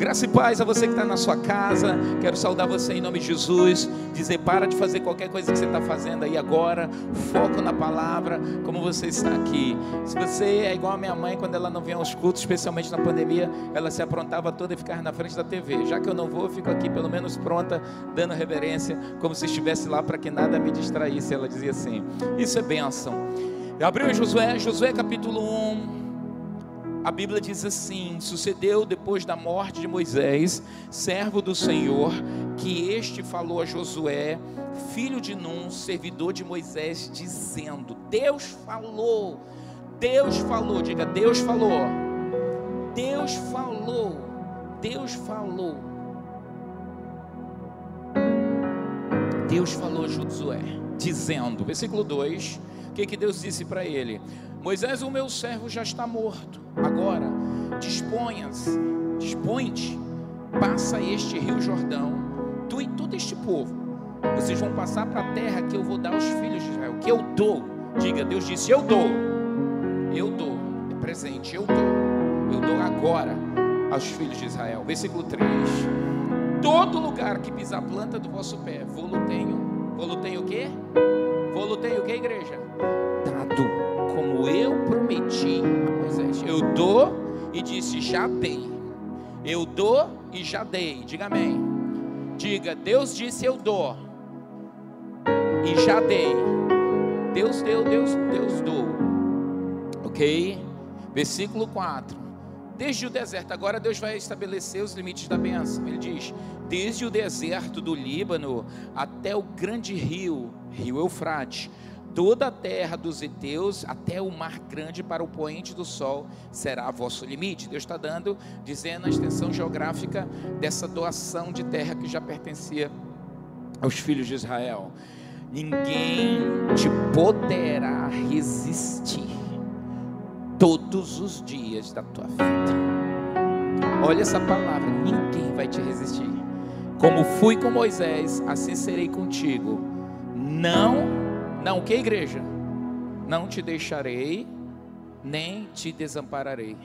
Graça e paz a você que está na sua casa. Quero saudar você em nome de Jesus. Dizer para de fazer qualquer coisa que você está fazendo aí agora. Foco na palavra, como você está aqui. Se você é igual a minha mãe, quando ela não vinha aos cultos, especialmente na pandemia, ela se aprontava toda e ficava na frente da TV. Já que eu não vou, eu fico aqui pelo menos pronta, dando reverência, como se estivesse lá para que nada me distraísse. Ela dizia assim: Isso é bênção. Abriu em Josué, Josué capítulo 1 a Bíblia diz assim: sucedeu depois da morte de Moisés, servo do Senhor, que este falou a Josué, filho de Num, servidor de Moisés, dizendo: Deus falou, Deus falou, diga, Deus falou, Deus falou, Deus falou. Deus falou a Josué, dizendo, versículo 2, o que, que Deus disse para ele? Moisés, o meu servo já está morto. Agora, disponha-se, dispõe-te, passa este rio Jordão, tu e todo este povo. Vocês vão passar para a terra que eu vou dar aos filhos de Israel, que eu dou. Diga, Deus disse: Eu dou. Eu dou. É presente, eu dou. Eu dou agora aos filhos de Israel. Versículo 3. Todo lugar que pisar a planta do vosso pé, vou-lo tenho. Vou-lo tenho o quê? Vou-lo tenho o quê, igreja? Dado como eu prometi. Eu dou e disse: já dei. Eu dou e já dei. Diga amém. Diga: Deus disse: eu dou e já dei. Deus deu, Deus, Deus dou. Ok? Versículo 4. Desde o deserto, agora Deus vai estabelecer os limites da bênção. Ele diz: desde o deserto do Líbano até o grande rio, rio Eufrates, toda a terra dos heteus até o mar grande para o poente do sol será vosso limite. Deus está dando, dizendo a extensão geográfica dessa doação de terra que já pertencia aos filhos de Israel. Ninguém te poderá resistir todos os dias da tua vida. Olha essa palavra, ninguém vai te resistir. Como fui com Moisés, assim serei contigo. Não não, que igreja? Não te deixarei, nem te desampararei.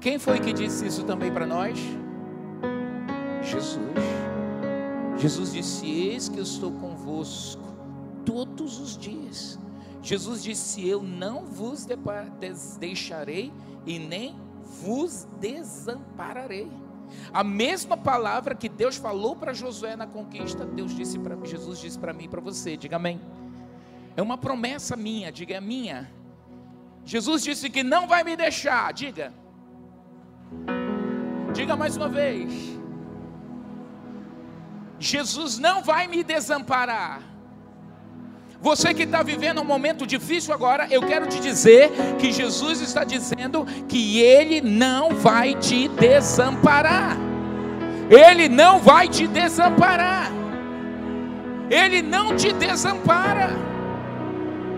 Quem foi que disse isso também para nós? Jesus. Jesus disse: Eis que eu estou convosco todos os dias. Jesus disse: Eu não vos deixarei e nem vos desampararei. A mesma palavra que Deus falou para Josué na conquista, Deus disse para Jesus disse para mim e para você. Diga amém. É uma promessa minha, diga é minha. Jesus disse que não vai me deixar, diga. Diga mais uma vez. Jesus não vai me desamparar. Você que está vivendo um momento difícil agora, eu quero te dizer que Jesus está dizendo que Ele não vai te desamparar. Ele não vai te desamparar. Ele não te desampara.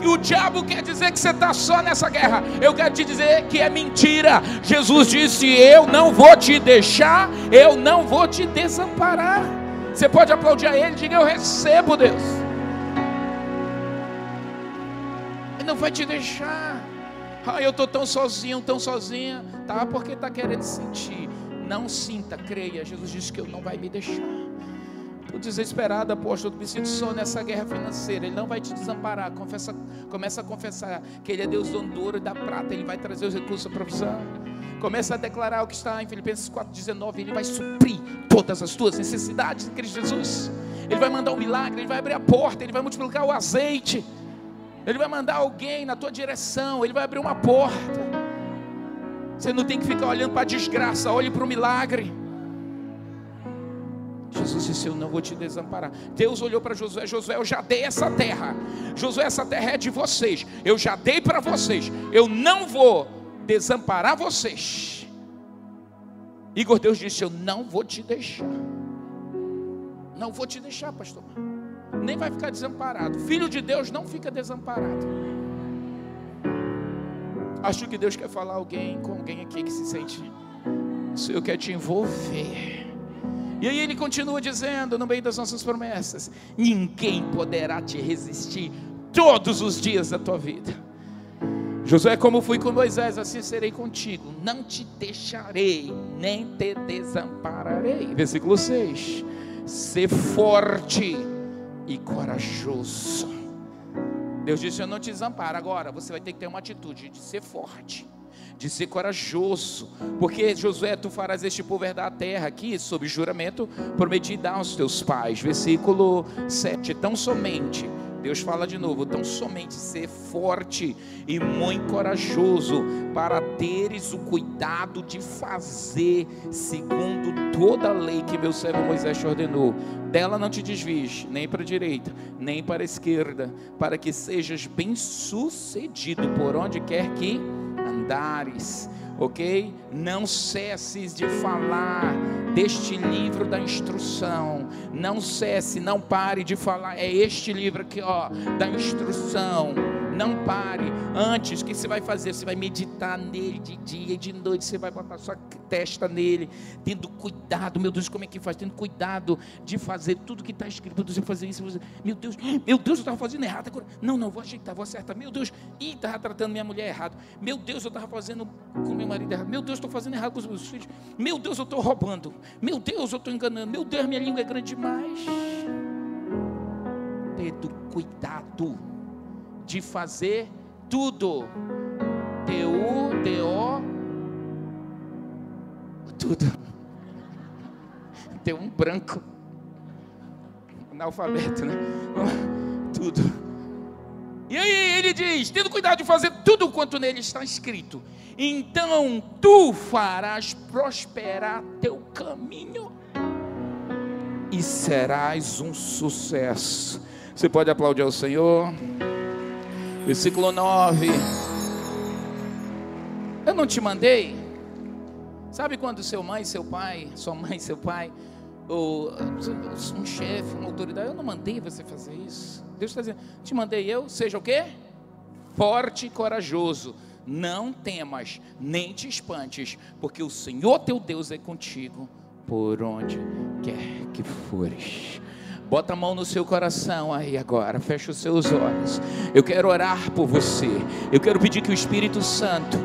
E o diabo quer dizer que você está só nessa guerra. Eu quero te dizer que é mentira. Jesus disse: Eu não vou te deixar, eu não vou te desamparar. Você pode aplaudir a Ele, diga: Eu recebo, Deus. Não vai te deixar. Ah, eu estou tão sozinho, tão sozinha. Tá, porque está querendo sentir. Não sinta, creia. Jesus disse que eu não vai me deixar. O desesperado apóstolo, me sinto só nessa guerra financeira. Ele não vai te desamparar. Confessa, começa a confessar que Ele é Deus do ouro e da prata. Ele vai trazer os recursos da provisão. Começa a declarar o que está em Filipenses 4,19. Ele vai suprir todas as tuas necessidades em Cristo Jesus. Ele vai mandar um milagre, ele vai abrir a porta, ele vai multiplicar o azeite. Ele vai mandar alguém na tua direção, ele vai abrir uma porta. Você não tem que ficar olhando para a desgraça, olhe para o milagre. Jesus disse: Eu não vou te desamparar. Deus olhou para Josué: Josué, eu já dei essa terra. Josué, essa terra é de vocês. Eu já dei para vocês. Eu não vou desamparar vocês. Igor, Deus disse: Eu não vou te deixar. Não vou te deixar, pastor. Nem vai ficar desamparado. Filho de Deus não fica desamparado. Acho que Deus quer falar alguém com alguém aqui que se sente. O Senhor quer te envolver. E aí ele continua dizendo, no meio das nossas promessas: ninguém poderá te resistir todos os dias da tua vida. Josué, como fui com Moisés, assim serei contigo. Não te deixarei, nem te desampararei. Versículo 6. Ser forte e corajoso. Deus disse: Eu não te desamparo. Agora você vai ter que ter uma atitude de ser forte de ser corajoso, porque Josué, tu farás este povo herdar a terra aqui, sob juramento, prometi dar aos teus pais. Versículo 7. Tão somente, Deus fala de novo, tão somente ser forte e muito corajoso, para teres o cuidado de fazer segundo toda a lei que meu servo Moisés te ordenou. Dela não te desvies, nem para a direita, nem para a esquerda, para que sejas bem sucedido por onde quer que andares, ok? Não cesses de falar deste livro da instrução. Não cesse, não pare de falar. É este livro aqui, ó, da instrução não pare. Antes, o que você vai fazer? Você vai meditar nele de dia e de noite. Você vai botar sua testa nele, tendo cuidado. Meu Deus, como é que faz? Tendo cuidado de fazer tudo que está escrito. Você fazer isso. Meu Deus, meu Deus, eu estava fazendo errado. Agora, não, não, vou ajeitar, vou acertar. Meu Deus, ih, estava tratando minha mulher errado. Meu Deus, eu estava fazendo com meu marido errado. Meu Deus, estou fazendo errado com os meus filhos. Meu Deus, eu estou roubando. Meu Deus, eu estou enganando. Meu Deus, minha língua é grande demais. Tendo cuidado de fazer tudo. T-U-D-O. Tudo. Tem um branco. Analfabeto, né? Tudo. E aí ele diz: tendo cuidado de fazer tudo quanto nele está escrito, então tu farás prosperar teu caminho e serás um sucesso. Você pode aplaudir ao Senhor? Versículo 9. Eu não te mandei. Sabe quando seu mãe, seu pai, sua mãe, seu pai, ou um chefe, uma autoridade, eu não mandei você fazer isso. Deus está dizendo, te mandei eu, seja o quê? Forte e corajoso. Não temas, nem te espantes, porque o Senhor teu Deus é contigo por onde quer que fores. Bota a mão no seu coração aí agora, fecha os seus olhos. Eu quero orar por você. Eu quero pedir que o Espírito Santo,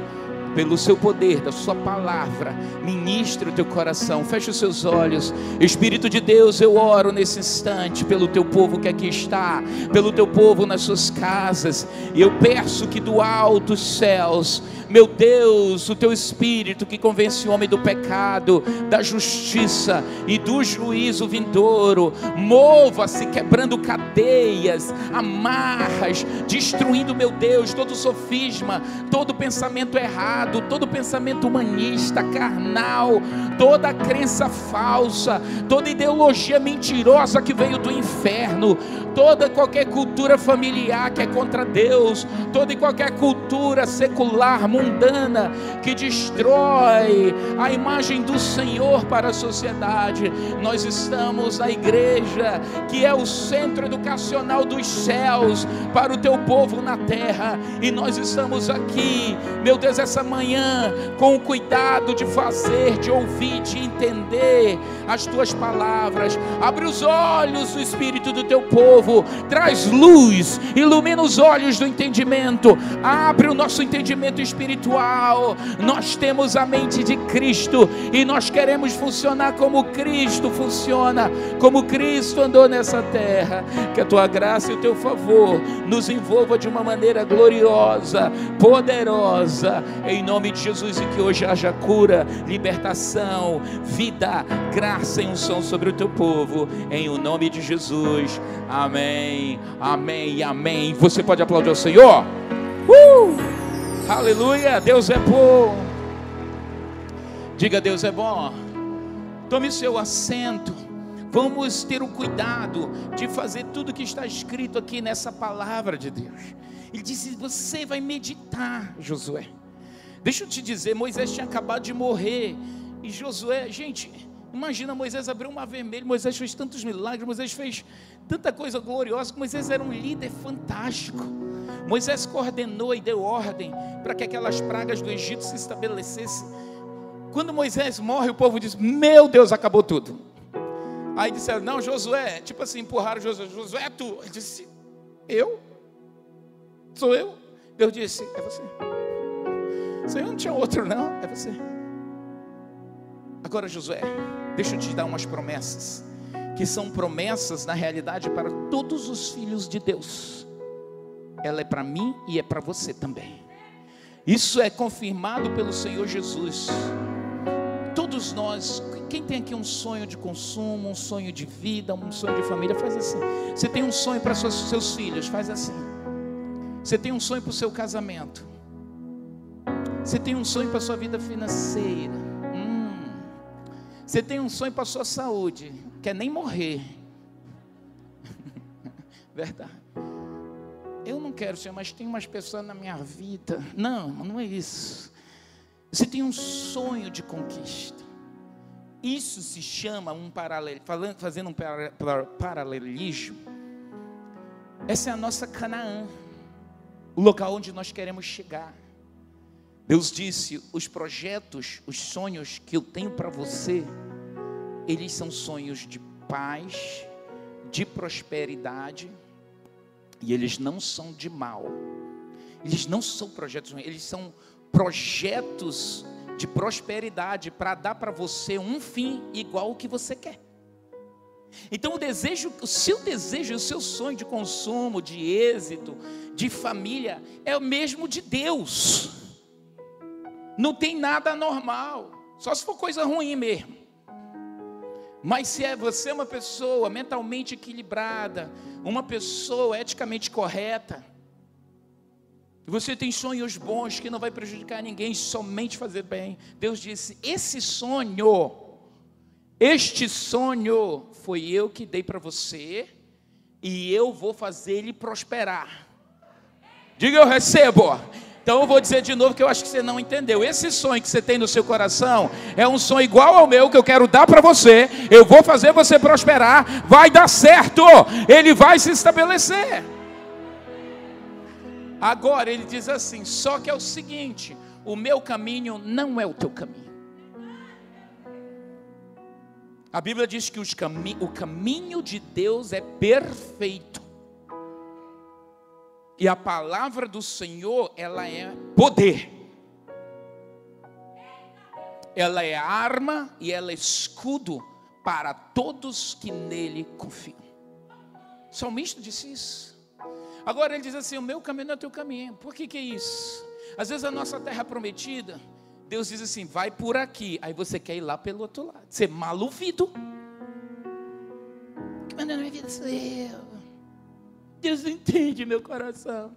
pelo seu poder, da sua palavra, ministre o teu coração. Feche os seus olhos. Espírito de Deus, eu oro nesse instante pelo teu povo que aqui está, pelo teu povo nas suas casas. E eu peço que do alto dos céus meu Deus, o teu espírito que convence o homem do pecado, da justiça e do juízo vindouro, mova-se quebrando cadeias, amarras, destruindo, meu Deus, todo sofisma, todo pensamento errado, todo pensamento humanista, carnal, toda crença falsa, toda ideologia mentirosa que veio do inferno, toda qualquer cultura familiar que é contra Deus, toda e qualquer cultura secular, mundana que destrói a imagem do Senhor para a sociedade. Nós estamos na igreja, que é o centro educacional dos céus para o teu povo na terra, e nós estamos aqui, meu Deus, essa manhã, com o cuidado de fazer, de ouvir, de entender as tuas palavras. Abre os olhos do espírito do teu povo, traz luz, ilumina os olhos do entendimento, abre o nosso entendimento espiritual. Nós temos a mente de Cristo e nós queremos funcionar como Cristo funciona, como Cristo andou nessa terra. Que a tua graça e o teu favor nos envolva de uma maneira gloriosa, poderosa, em nome de Jesus e que hoje haja cura, libertação, vida, graça e unção sobre o teu povo, em o nome de Jesus. Amém. Amém. Amém. Você pode aplaudir o Senhor? Uh! Aleluia, Deus é bom. Diga, Deus é bom. Tome seu assento. Vamos ter o cuidado de fazer tudo que está escrito aqui nessa palavra de Deus. Ele disse: Você vai meditar, Josué. Deixa eu te dizer, Moisés tinha acabado de morrer. E Josué, gente, imagina Moisés abriu uma vermelha. Moisés fez tantos milagres, Moisés fez tanta coisa gloriosa. Moisés era um líder fantástico. Moisés coordenou e deu ordem para que aquelas pragas do Egito se estabelecessem. Quando Moisés morre, o povo diz: Meu Deus, acabou tudo. Aí disseram: Não, Josué, tipo assim, empurraram Josué: Josué, é tu. Ele disse: Eu? Sou eu? Deus disse: É você. Senhor, não tinha outro, não, é você. Agora, Josué, deixa eu te dar umas promessas, que são promessas, na realidade, para todos os filhos de Deus. Ela é para mim e é para você também. Isso é confirmado pelo Senhor Jesus. Todos nós, quem tem aqui um sonho de consumo, um sonho de vida, um sonho de família, faz assim. Você tem um sonho para seus filhos, faz assim. Você tem um sonho para o seu casamento. Você tem um sonho para a sua vida financeira. Hum. Você tem um sonho para a sua saúde. Quer nem morrer. Verdade. Eu não quero, Senhor, mas tem umas pessoas na minha vida. Não, não é isso. Você tem um sonho de conquista. Isso se chama um paralelo, fazendo um paralelismo. Essa é a nossa Canaã, o local onde nós queremos chegar. Deus disse: os projetos, os sonhos que eu tenho para você, eles são sonhos de paz, de prosperidade e eles não são de mal. Eles não são projetos eles são projetos de prosperidade para dar para você um fim igual o que você quer. Então o desejo, o seu desejo, o seu sonho de consumo, de êxito, de família é o mesmo de Deus. Não tem nada normal, só se for coisa ruim mesmo. Mas se é você é uma pessoa mentalmente equilibrada, uma pessoa eticamente correta, você tem sonhos bons que não vai prejudicar ninguém, somente fazer bem. Deus disse: esse sonho, este sonho foi eu que dei para você e eu vou fazer ele prosperar. Diga eu recebo. Então eu vou dizer de novo que eu acho que você não entendeu. Esse sonho que você tem no seu coração é um sonho igual ao meu que eu quero dar para você. Eu vou fazer você prosperar, vai dar certo. Ele vai se estabelecer. Agora ele diz assim: só que é o seguinte, o meu caminho não é o teu caminho. A Bíblia diz que cami o caminho de Deus é perfeito. E a palavra do Senhor, ela é poder. Ela é arma e ela é escudo para todos que nele confiam. Salmista disse isso. Agora ele diz assim: O meu caminho não é teu caminho. Por que, que é isso? Às vezes a nossa terra prometida, Deus diz assim: vai por aqui. Aí você quer ir lá pelo outro lado. Você é maluvido. Que na minha vida sou. Deus não entende meu coração.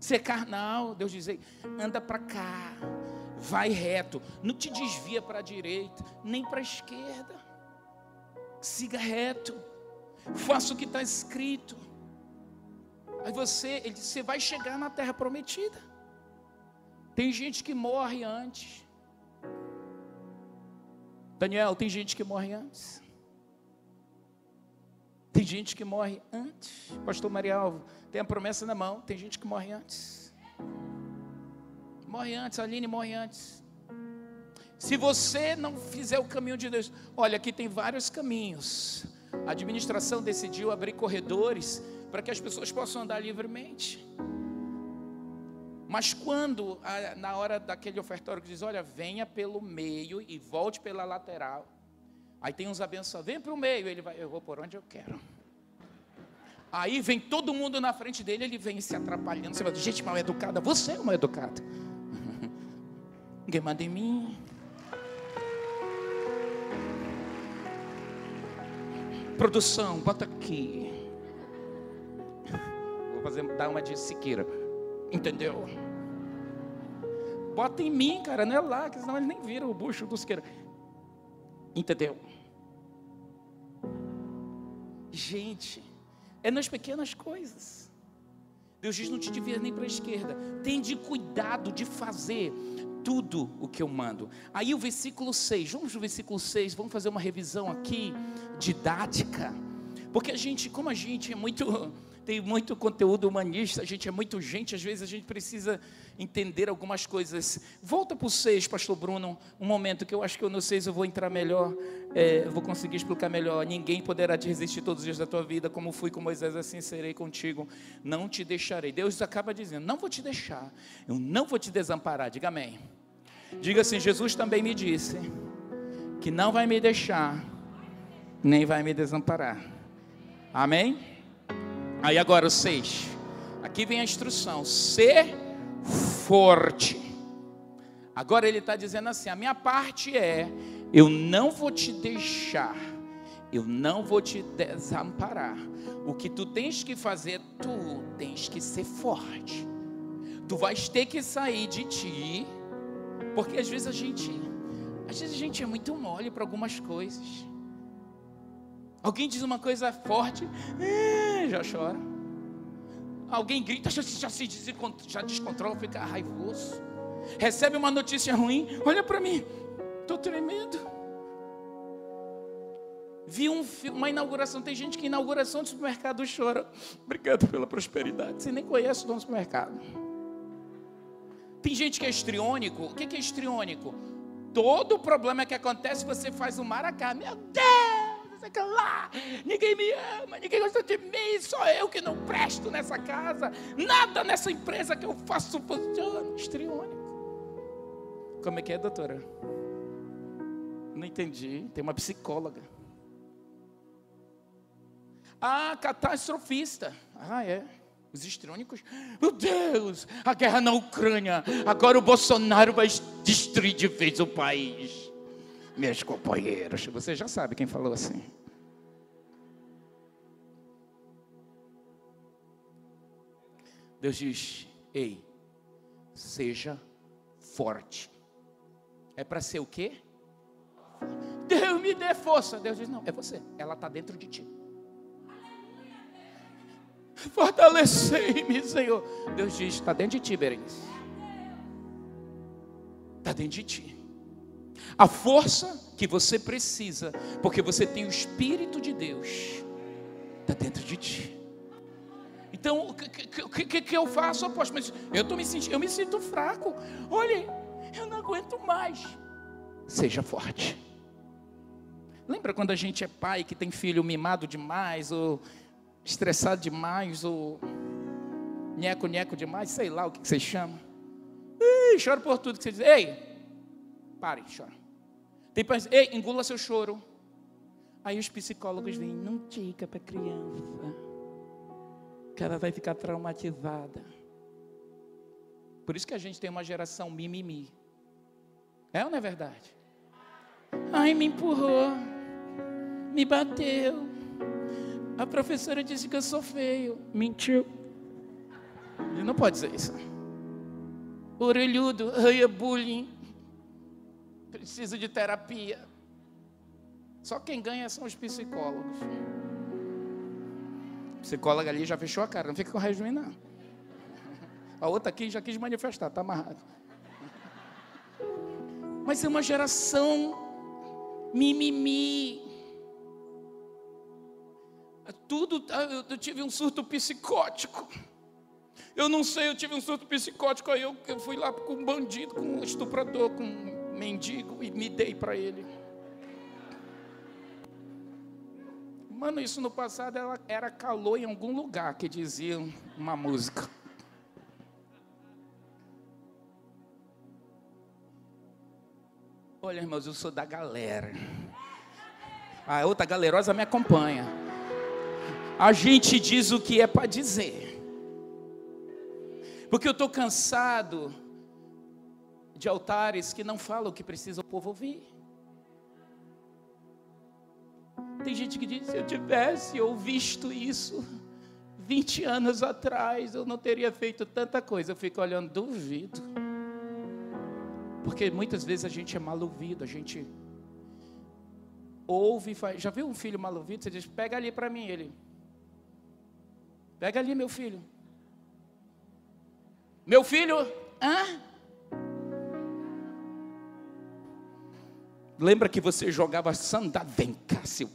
Ser é carnal, Deus diz, anda para cá, vai reto, não te desvia para a direita, nem para a esquerda. Siga reto, faça o que está escrito. Aí você, ele diz, você vai chegar na terra prometida. Tem gente que morre antes. Daniel, tem gente que morre antes. Tem gente que morre antes. Pastor Marialvo, tem a promessa na mão. Tem gente que morre antes. Morre antes, Aline morre antes. Se você não fizer o caminho de Deus, olha, aqui tem vários caminhos. A administração decidiu abrir corredores para que as pessoas possam andar livremente. Mas quando, na hora daquele ofertório que diz, olha, venha pelo meio e volte pela lateral, Aí tem uns abençoados, vem para o meio, ele vai, eu vou por onde eu quero. Aí vem todo mundo na frente dele, ele vem se atrapalhando. Você vai, gente mal educada, você é mal educada. Ninguém manda em mim. Produção, bota aqui. Vou fazer, dar uma de Siqueira. Entendeu? Bota em mim, cara, não é lá, que senão eles nem viram o bucho do Siqueira. Entendeu? Gente, é nas pequenas coisas. Deus diz: não te devia nem para a esquerda. Tem de cuidado de fazer tudo o que eu mando. Aí o versículo 6, vamos no versículo 6, vamos fazer uma revisão aqui didática. Porque a gente, como a gente é muito, tem muito conteúdo humanista, a gente é muito gente, às vezes a gente precisa entender algumas coisas. Volta para o 6, pastor Bruno, um momento que eu acho que eu no 6 eu vou entrar melhor, é, vou conseguir explicar melhor. Ninguém poderá te resistir todos os dias da tua vida, como fui com Moisés, assim serei contigo. Não te deixarei. Deus acaba dizendo: Não vou te deixar, eu não vou te desamparar. Diga amém. Diga assim: Jesus também me disse que não vai me deixar, nem vai me desamparar. Amém? Aí agora o 6. Aqui vem a instrução: ser forte. Agora ele está dizendo assim: a minha parte é, eu não vou te deixar, eu não vou te desamparar. O que tu tens que fazer, tu tens que ser forte. Tu vais ter que sair de ti, porque às vezes a gente, às vezes a gente é muito mole para algumas coisas. Alguém diz uma coisa forte, já chora. Alguém grita, já, já se já descontrola, fica raivoso. Recebe uma notícia ruim, olha para mim, estou tremendo. Vi um, uma inauguração, tem gente que inauguração de supermercado chora. Obrigado pela prosperidade. Você nem conhece o dono do supermercado. Tem gente que é estriônico. O que é estriônico? Todo problema que acontece, você faz o maracá. Meu Deus! Sei que lá, ninguém me ama, ninguém gosta de mim, só eu que não presto nessa casa, nada nessa empresa que eu faço funciona. Estriônico. Como é que é, doutora? Não entendi. Tem uma psicóloga. Ah, catastrofista. Ah, é. Os estrônicos. Meu Deus, a guerra na Ucrânia. Agora o Bolsonaro vai destruir de vez o país meus companheiros. Você já sabe quem falou assim. Deus diz: Ei, seja forte. É para ser o quê? Deus me dê força. Deus diz: Não, é você. Ela está dentro de ti. Fortalecei-me, Senhor. Deus diz: Está dentro de ti, Berenice. Está dentro de ti a força que você precisa, porque você tem o Espírito de Deus, está dentro de ti. Então, o que, que, que, eu faço, apóstolo? Mas eu, tô me sentindo, eu me sinto fraco. Olha, eu não aguento mais. Seja forte. Lembra quando a gente é pai que tem filho mimado demais, ou estressado demais, ou nheco-nheco demais, sei lá o que, que você chama. Ih, chora por tudo que você diz. Ei, pare, chora. Tem pais, ei, engula seu choro. Aí os psicólogos vêm, não diga para criança, que ela vai ficar traumatizada. Por isso que a gente tem uma geração mimimi. É ou não é verdade? Ai, me empurrou, me bateu. A professora disse que eu sou feio. Mentiu. Ele não pode dizer isso. Orelhudo, ai, é bullying precisa de terapia. Só quem ganha são os psicólogos. A psicóloga ali já fechou a cara, não fica com raiva não. A outra aqui já quis manifestar, está amarrado. Mas é uma geração mimimi. É tudo, ah, eu tive um surto psicótico. Eu não sei, eu tive um surto psicótico, aí eu, eu fui lá com um bandido, com um estuprador, com mendigo e me dei para ele. Mano, isso no passado era, era calor em algum lugar que dizia uma música. Olha, irmãos, eu sou da galera. A outra galerosa me acompanha. A gente diz o que é para dizer. Porque eu estou cansado de altares que não falam o que precisa o povo ouvir. Tem gente que diz: se eu tivesse ou visto isso 20 anos atrás, eu não teria feito tanta coisa. Eu fico olhando, duvido. Porque muitas vezes a gente é mal ouvido, a gente ouve e faz. Já viu um filho mal ouvido? Você diz: pega ali para mim. Ele, pega ali, meu filho. Meu filho, hã? Lembra que você jogava sandália? Vem cá, seu.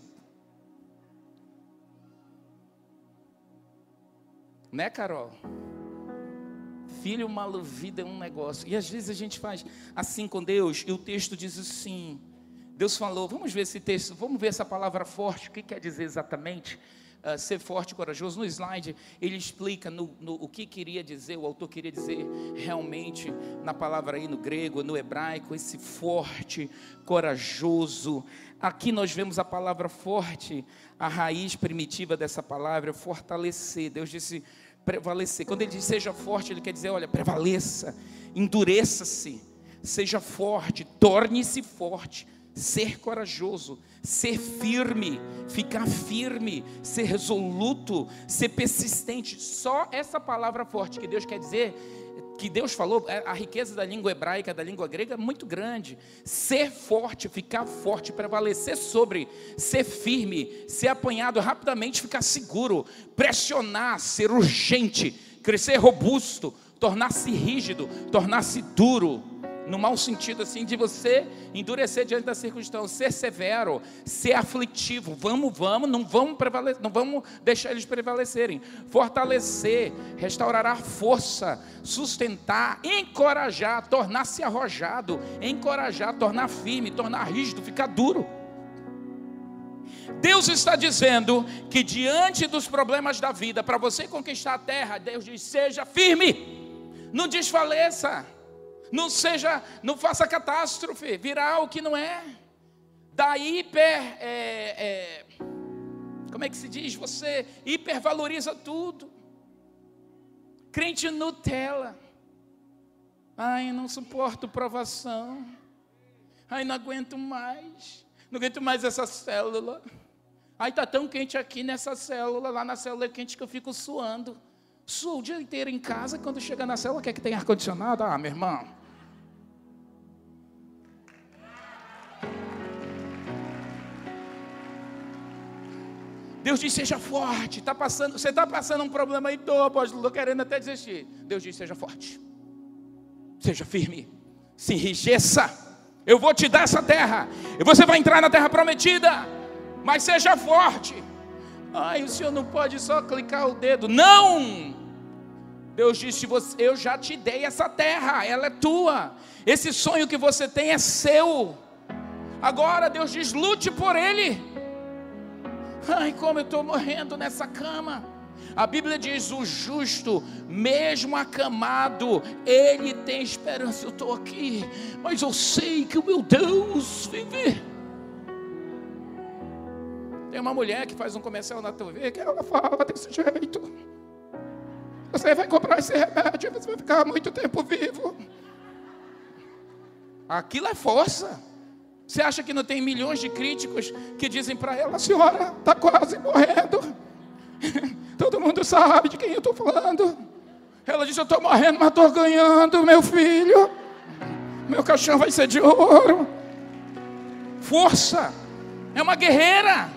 Né, Carol? filho, uma vida é um negócio. E às vezes a gente faz assim com Deus, e o texto diz assim. Deus falou, vamos ver esse texto, vamos ver essa palavra forte, o que quer dizer exatamente? Uh, ser forte e corajoso. No slide, ele explica no, no, o que queria dizer, o autor queria dizer realmente na palavra aí no grego, no hebraico, esse forte, corajoso. Aqui nós vemos a palavra forte, a raiz primitiva dessa palavra é fortalecer. Deus disse prevalecer. Quando ele diz seja forte, ele quer dizer, olha, prevaleça, endureça-se, seja forte, torne-se forte ser corajoso, ser firme, ficar firme, ser resoluto, ser persistente. Só essa palavra forte que Deus quer dizer, que Deus falou, é, a riqueza da língua hebraica, da língua grega é muito grande. Ser forte, ficar forte, prevalecer sobre, ser firme, ser apanhado rapidamente, ficar seguro, pressionar, ser urgente, crescer robusto, tornar-se rígido, tornar-se duro no mau sentido assim, de você endurecer diante da circunstância, ser severo, ser aflitivo. Vamos, vamos, não vamos não vamos deixar eles prevalecerem. Fortalecer, restaurará força, sustentar, encorajar, tornar-se arrojado, encorajar, tornar firme, tornar rígido, ficar duro. Deus está dizendo que diante dos problemas da vida, para você conquistar a terra, Deus diz: seja firme, não desfaleça não seja, não faça catástrofe, virar o que não é. Da hiper, é, é, como é que se diz? Você hipervaloriza tudo. Crente Nutella. Ai, não suporto provação. Ai, não aguento mais. Não aguento mais essa célula. Ai, está tão quente aqui nessa célula. Lá na célula é quente que eu fico suando. Suo o dia inteiro em casa. Quando chega na célula, quer que tenha ar-condicionado? Ah, meu irmão. Deus diz: seja forte. Tá passando, você está passando um problema aí, estou, apóstolo, querendo até desistir. Deus diz: seja forte, seja firme, se enrijeça. Eu vou te dar essa terra, e você vai entrar na terra prometida, mas seja forte. Ai, o senhor não pode só clicar o dedo. Não! Deus disse: Eu já te dei essa terra, ela é tua. Esse sonho que você tem é seu. Agora Deus diz: lute por ele. Ai, como eu estou morrendo nessa cama. A Bíblia diz: o justo, mesmo acamado, ele tem esperança. Eu estou aqui, mas eu sei que o meu Deus vive. Tem uma mulher que faz um comercial na TV que ela fala desse jeito. Você vai comprar esse remédio, você vai ficar muito tempo vivo. Aquilo é força. Você acha que não tem milhões de críticos que dizem para ela: senhora está quase morrendo? Todo mundo sabe de quem eu estou falando. Ela diz: Eu estou morrendo, mas estou ganhando, meu filho. Meu caixão vai ser de ouro. Força, é uma guerreira.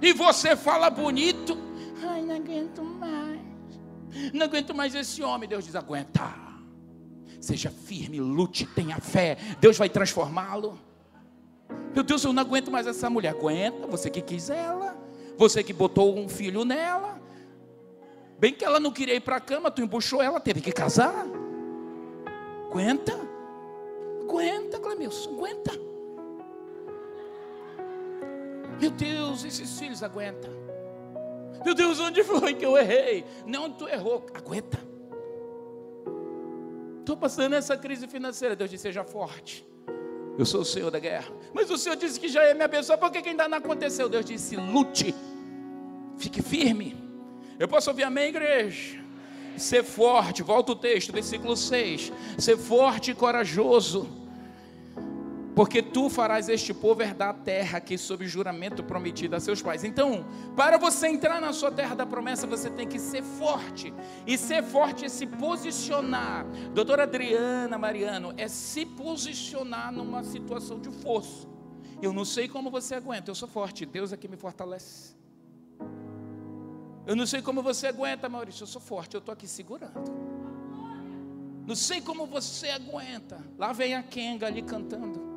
E você fala bonito. Ai, não aguento mais. Não aguento mais esse homem. Deus diz: Aguenta. Seja firme, lute, tenha fé. Deus vai transformá-lo. Meu Deus, eu não aguento mais essa mulher. Aguenta, você que quis ela, você que botou um filho nela. Bem que ela não queria ir para a cama, tu embuchou ela, teve que casar. Aguenta, aguenta, Clemilson, aguenta. Meu Deus, esses filhos aguentam. Meu Deus, onde foi que eu errei? Não, tu errou, aguenta. Estou passando essa crise financeira. Deus disse: seja forte. Eu sou o Senhor da guerra. Mas o Senhor disse que já ia me abençoar, por que ainda não aconteceu? Deus disse: lute, fique firme. Eu posso ouvir amém, igreja? Ser forte, volta o texto, versículo 6. Ser forte e corajoso porque tu farás este povo herdar a terra que sob juramento prometido a seus pais. Então, para você entrar na sua terra da promessa, você tem que ser forte. E ser forte é se posicionar. Doutora Adriana Mariano, é se posicionar numa situação de força. Eu não sei como você aguenta, eu sou forte, Deus é que me fortalece. Eu não sei como você aguenta, Maurício, eu sou forte, eu estou aqui segurando. Não sei como você aguenta. Lá vem a Kenga ali cantando.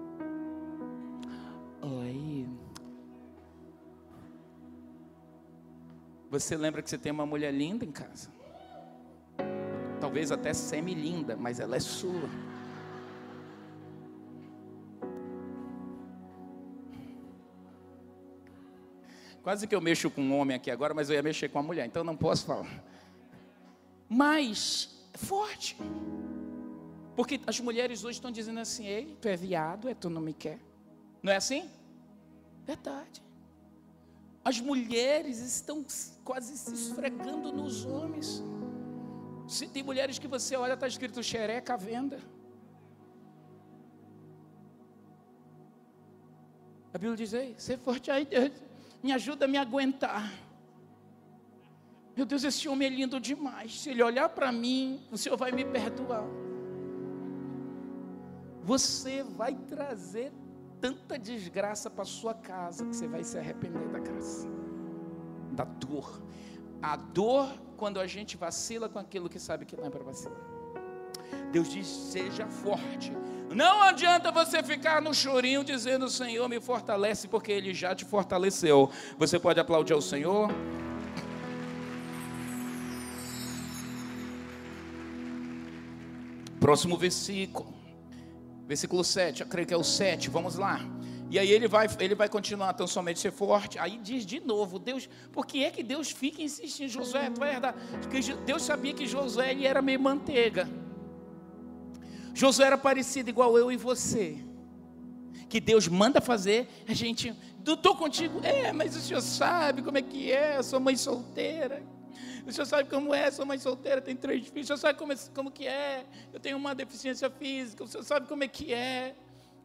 Você lembra que você tem uma mulher linda em casa? Talvez até semi-linda, mas ela é sua. Quase que eu mexo com um homem aqui agora, mas eu ia mexer com uma mulher, então não posso falar. Mas é forte. Porque as mulheres hoje estão dizendo assim: Ei, tu é viado, é tu não me quer. Não é assim? Verdade. As mulheres estão quase se esfregando nos homens. Se tem mulheres que você olha, está escrito xereca à venda. A Bíblia diz aí, ser forte aí, Deus me ajuda a me aguentar. Meu Deus, esse homem é lindo demais. Se ele olhar para mim, o Senhor vai me perdoar. Você vai trazer tanta desgraça para sua casa que você vai se arrepender da graça, da dor. A dor quando a gente vacila com aquilo que sabe que não é para vacilar. Deus diz: seja forte. Não adianta você ficar no chorinho dizendo: Senhor, me fortalece, porque Ele já te fortaleceu. Você pode aplaudir ao Senhor? Próximo versículo, versículo 7, eu creio que é o 7, vamos lá. E aí ele vai, ele vai continuar tão somente ser forte. Aí diz de novo, Deus, por que é que Deus fica insistindo, Josué, tu vai herdar? Porque Deus sabia que Josué ele era meio manteiga. Josué era parecido igual eu e você. Que Deus manda fazer, a gente, estou contigo, é, mas o senhor sabe como é que é, sou mãe solteira. O senhor sabe como é, sou mãe solteira, tenho três filhos, o senhor sabe como, é, como que é, eu tenho uma deficiência física, o senhor sabe como é que é,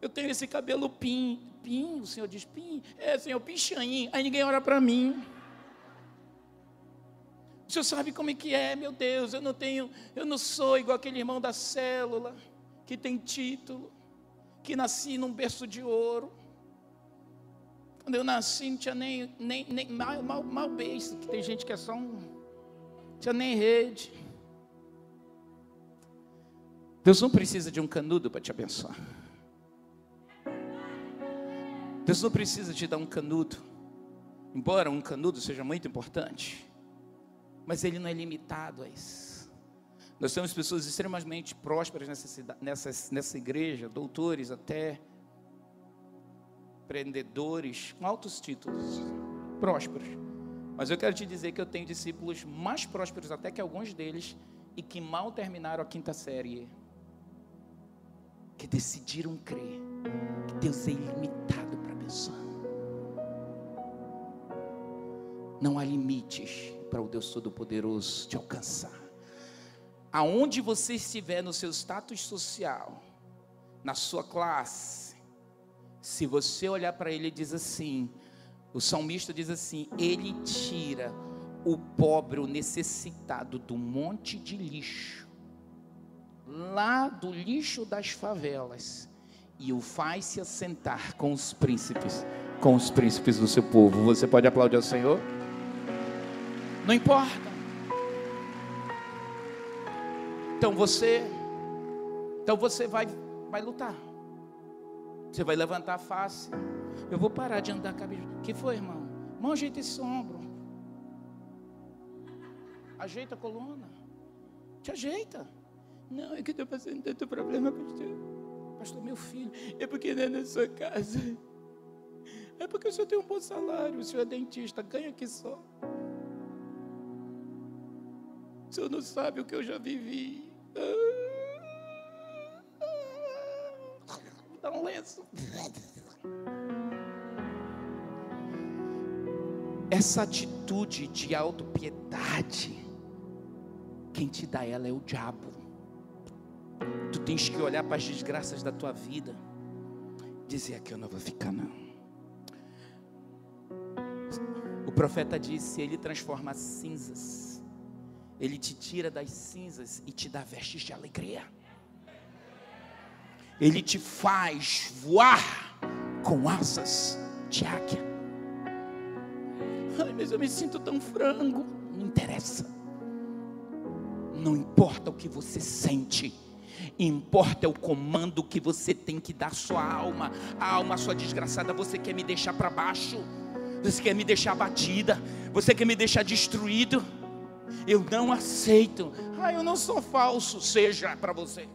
eu tenho esse cabelo pim, pim, o senhor diz pim, é, senhor, pichain, aí ninguém olha para mim. O senhor sabe como é que é, meu Deus, eu não tenho, eu não sou igual aquele irmão da célula que tem título, que nasci num berço de ouro. Quando eu nasci, não tinha nem, nem, nem mal, mal, mal beijo, que tem gente que é só um. Tinha nem rede. Deus não precisa de um canudo para te abençoar. Deus não precisa te dar um canudo. Embora um canudo seja muito importante, mas ele não é limitado a isso. Nós temos pessoas extremamente prósperas nessa, nessa, nessa igreja, doutores até, empreendedores, com altos títulos, prósperos. Mas eu quero te dizer que eu tenho discípulos mais prósperos até que alguns deles e que mal terminaram a quinta série. Que decidiram crer que Deus é ilimitado para abençoar. Não há limites para o Deus Todo-Poderoso te alcançar aonde você estiver no seu status social, na sua classe, se você olhar para ele e diz assim, o salmista diz assim: Ele tira o pobre, o necessitado do monte de lixo, lá do lixo das favelas, e o faz se assentar com os príncipes, com os príncipes do seu povo. Você pode aplaudir ao Senhor? Não importa. Então você, então você vai, vai lutar. Você vai levantar a face. Eu vou parar de andar cabeça. que foi, irmão? Irmão, ajeita esse ombro. Ajeita a coluna. Te ajeita. Não, é que estou passando tanto problema, pastor. Pastor, meu filho, é porque não é na sua casa. É porque o senhor tem um bom salário, o senhor é dentista, ganha aqui só. O senhor não sabe o que eu já vivi. Dá um lenço. Essa atitude de autopiedade, quem te dá ela é o diabo. Tu tens que olhar para as desgraças da tua vida, dizer aqui eu não vou ficar não. O profeta disse: Ele transforma cinzas ele te tira das cinzas e te dá vestes de alegria. Ele te faz voar com asas de águia. Mas eu me sinto tão frango. Não interessa. Não importa o que você sente. Importa é o comando que você tem que dar à sua alma. A alma sua desgraçada, você quer me deixar para baixo. Você quer me deixar batida. Você quer me deixar destruído. Eu não aceito. Ah, eu não sou falso. Seja para você.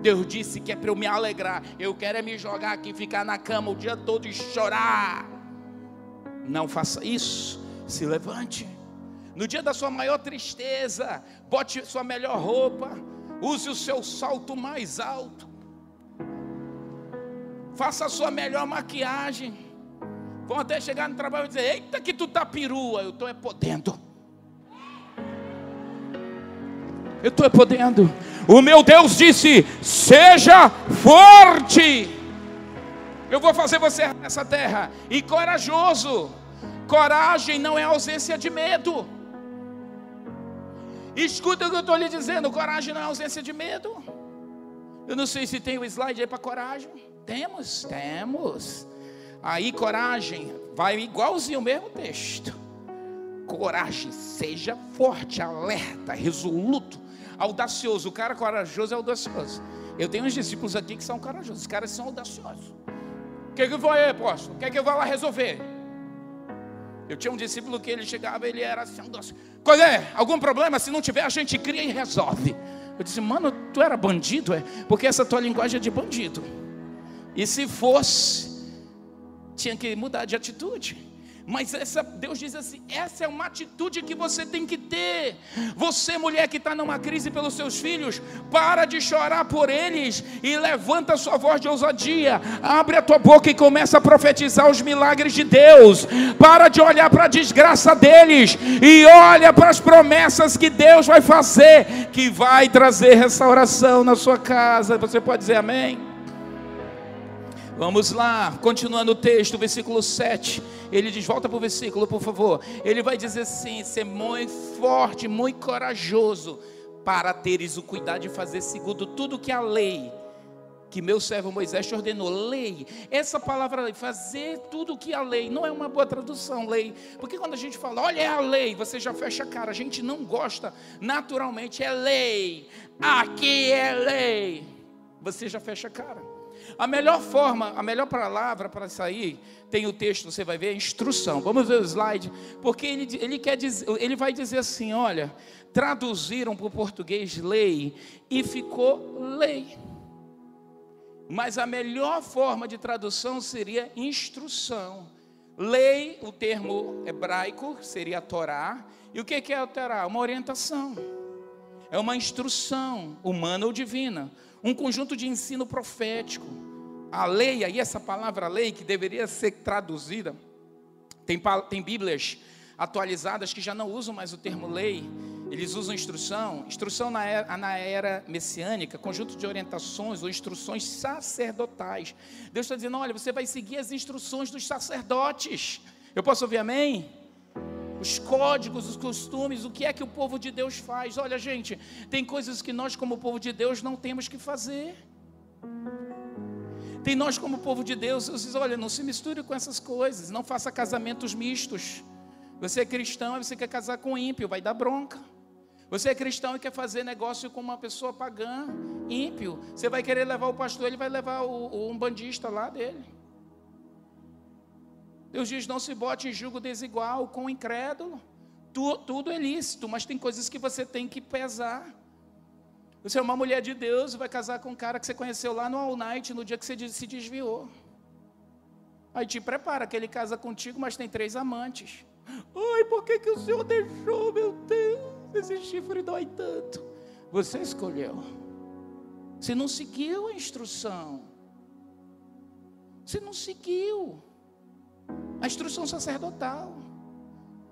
Deus disse que é para eu me alegrar. Eu quero é me jogar aqui, ficar na cama o dia todo e chorar. Não faça isso. Se levante. No dia da sua maior tristeza, bote sua melhor roupa. Use o seu salto mais alto. Faça a sua melhor maquiagem. Vão até chegar no trabalho e dizer: Eita, que tu tá perua. Eu estou é podendo. Eu estou é podendo. O meu Deus disse: Seja forte. Eu vou fazer você nessa terra. E corajoso. Coragem não é ausência de medo. Escuta o que eu estou lhe dizendo: coragem não é ausência de medo. Eu não sei se tem o slide aí para coragem. Temos, temos. Aí, coragem, vai igualzinho o mesmo texto. Coragem, seja forte, alerta, resoluto, audacioso. O cara corajoso é audacioso. Eu tenho uns discípulos aqui que são corajosos. Os caras são audaciosos. O que, que foi, apóstolo? O que, que eu vou lá resolver? Eu tinha um discípulo que ele chegava, ele era assim, audacioso. Qual é? Algum problema? Se não tiver, a gente cria e resolve. Eu disse, mano, tu era bandido, é? Porque essa tua linguagem é de bandido. E se fosse, tinha que mudar de atitude. Mas essa, Deus diz assim: essa é uma atitude que você tem que ter. Você, mulher que está numa crise pelos seus filhos, para de chorar por eles e levanta a sua voz de ousadia. Abre a tua boca e começa a profetizar os milagres de Deus. Para de olhar para a desgraça deles e olha para as promessas que Deus vai fazer, que vai trazer restauração na sua casa. Você pode dizer amém? Vamos lá, continuando o texto, versículo 7. Ele diz: volta para o versículo, por favor. Ele vai dizer assim: ser muito forte, muito corajoso, para teres o cuidado de fazer segundo tudo que a lei que meu servo Moisés te ordenou, lei. Essa palavra lei, fazer tudo que a lei, não é uma boa tradução, lei. Porque quando a gente fala, olha é a lei, você já fecha a cara. A gente não gosta, naturalmente é lei. Aqui é lei. Você já fecha a cara. A melhor forma, a melhor palavra para sair, tem o texto, você vai ver, é instrução. Vamos ver o slide, porque ele, ele, quer dizer, ele vai dizer assim: olha, traduziram para o português lei e ficou lei. Mas a melhor forma de tradução seria instrução. Lei, o termo hebraico seria a Torá. E o que é a Torá? Uma orientação. É uma instrução humana ou divina um conjunto de ensino profético. A lei, aí essa palavra lei que deveria ser traduzida, tem, tem Bíblias atualizadas que já não usam mais o termo lei, eles usam instrução. Instrução na era, na era messiânica, conjunto de orientações ou instruções sacerdotais. Deus está dizendo: olha, você vai seguir as instruções dos sacerdotes. Eu posso ouvir amém? Os códigos, os costumes, o que é que o povo de Deus faz. Olha, gente, tem coisas que nós, como povo de Deus, não temos que fazer. Tem nós, como povo de Deus, diz: olha, não se misture com essas coisas, não faça casamentos mistos. Você é cristão e você quer casar com ímpio, vai dar bronca. Você é cristão e quer fazer negócio com uma pessoa pagã, ímpio. Você vai querer levar o pastor, ele vai levar o, o um bandista lá dele. Deus diz: não se bote em julgo desigual com o incrédulo. Tu, tudo é lícito, mas tem coisas que você tem que pesar. Você é uma mulher de Deus e vai casar com um cara que você conheceu lá no All Night, no dia que você se desviou. Aí te prepara, que ele casa contigo, mas tem três amantes. Ai, por que, que o Senhor deixou, meu Deus? Esse chifre dói tanto. Você escolheu. Você não seguiu a instrução. Você não seguiu. A instrução sacerdotal.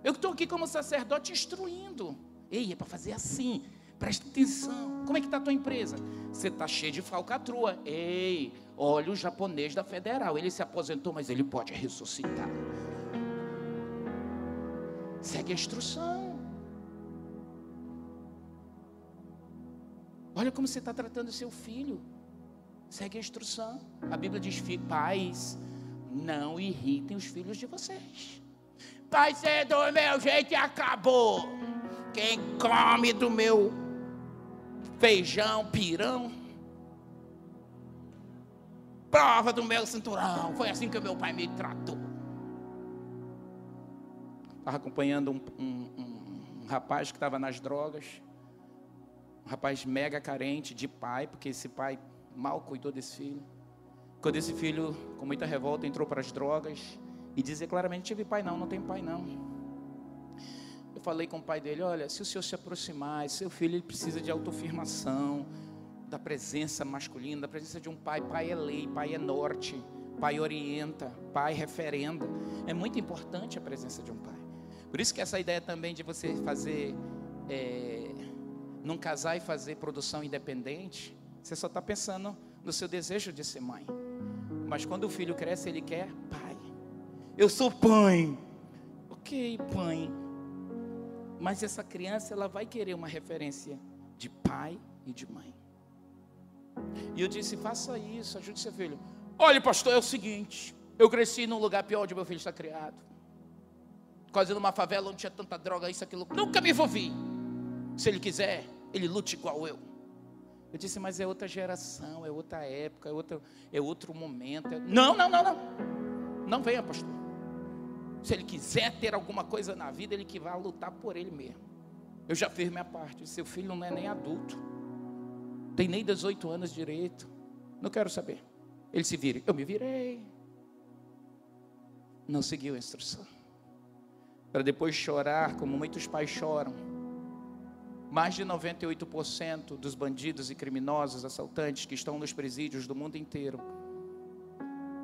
Eu estou aqui como sacerdote instruindo. Ei, é para fazer assim. Presta atenção. Como é que está a tua empresa? Você está cheio de falcatrua. Ei, olha o japonês da federal. Ele se aposentou, mas ele pode ressuscitar. Segue a instrução. Olha como você está tratando seu filho. Segue a instrução. A Bíblia diz: pais, não irritem os filhos de vocês. Vai ser do meu jeito e acabou. Quem come do meu feijão, pirão, prova do meu cinturão. Foi assim que meu pai me tratou. Estava acompanhando um, um, um rapaz que estava nas drogas, um rapaz mega carente de pai, porque esse pai mal cuidou desse filho. Quando esse filho, com muita revolta, entrou para as drogas e dizia claramente: tive pai não, não tem pai não. Eu falei com o pai dele: olha, se o senhor se aproximar, seu filho ele precisa de autoafirmação, da presença masculina, da presença de um pai. Pai é lei, pai é norte, pai orienta, pai referenda. É muito importante a presença de um pai. Por isso que essa ideia também de você fazer, é, num casar e fazer produção independente, você só está pensando no seu desejo de ser mãe. Mas quando o filho cresce, ele quer pai. Eu sou pai. Ok, pai. Mas essa criança, ela vai querer uma referência de pai e de mãe. E eu disse: faça isso, ajude seu filho. Olha, pastor, é o seguinte: eu cresci num lugar pior onde meu filho está criado quase numa favela onde tinha tanta droga, isso, aquilo. Nunca me envolvi. Se ele quiser, ele lute igual eu. Eu disse, mas é outra geração, é outra época, é outro, é outro momento. É... Não, não, não, não. Não venha, pastor. Se ele quiser ter alguma coisa na vida, ele que vai lutar por ele mesmo. Eu já fiz minha parte. Seu filho não é nem adulto. Tem nem 18 anos direito. Não quero saber. Ele se vire. Eu me virei. Não seguiu a instrução para depois chorar como muitos pais choram. Mais de 98% dos bandidos e criminosos, assaltantes que estão nos presídios do mundo inteiro,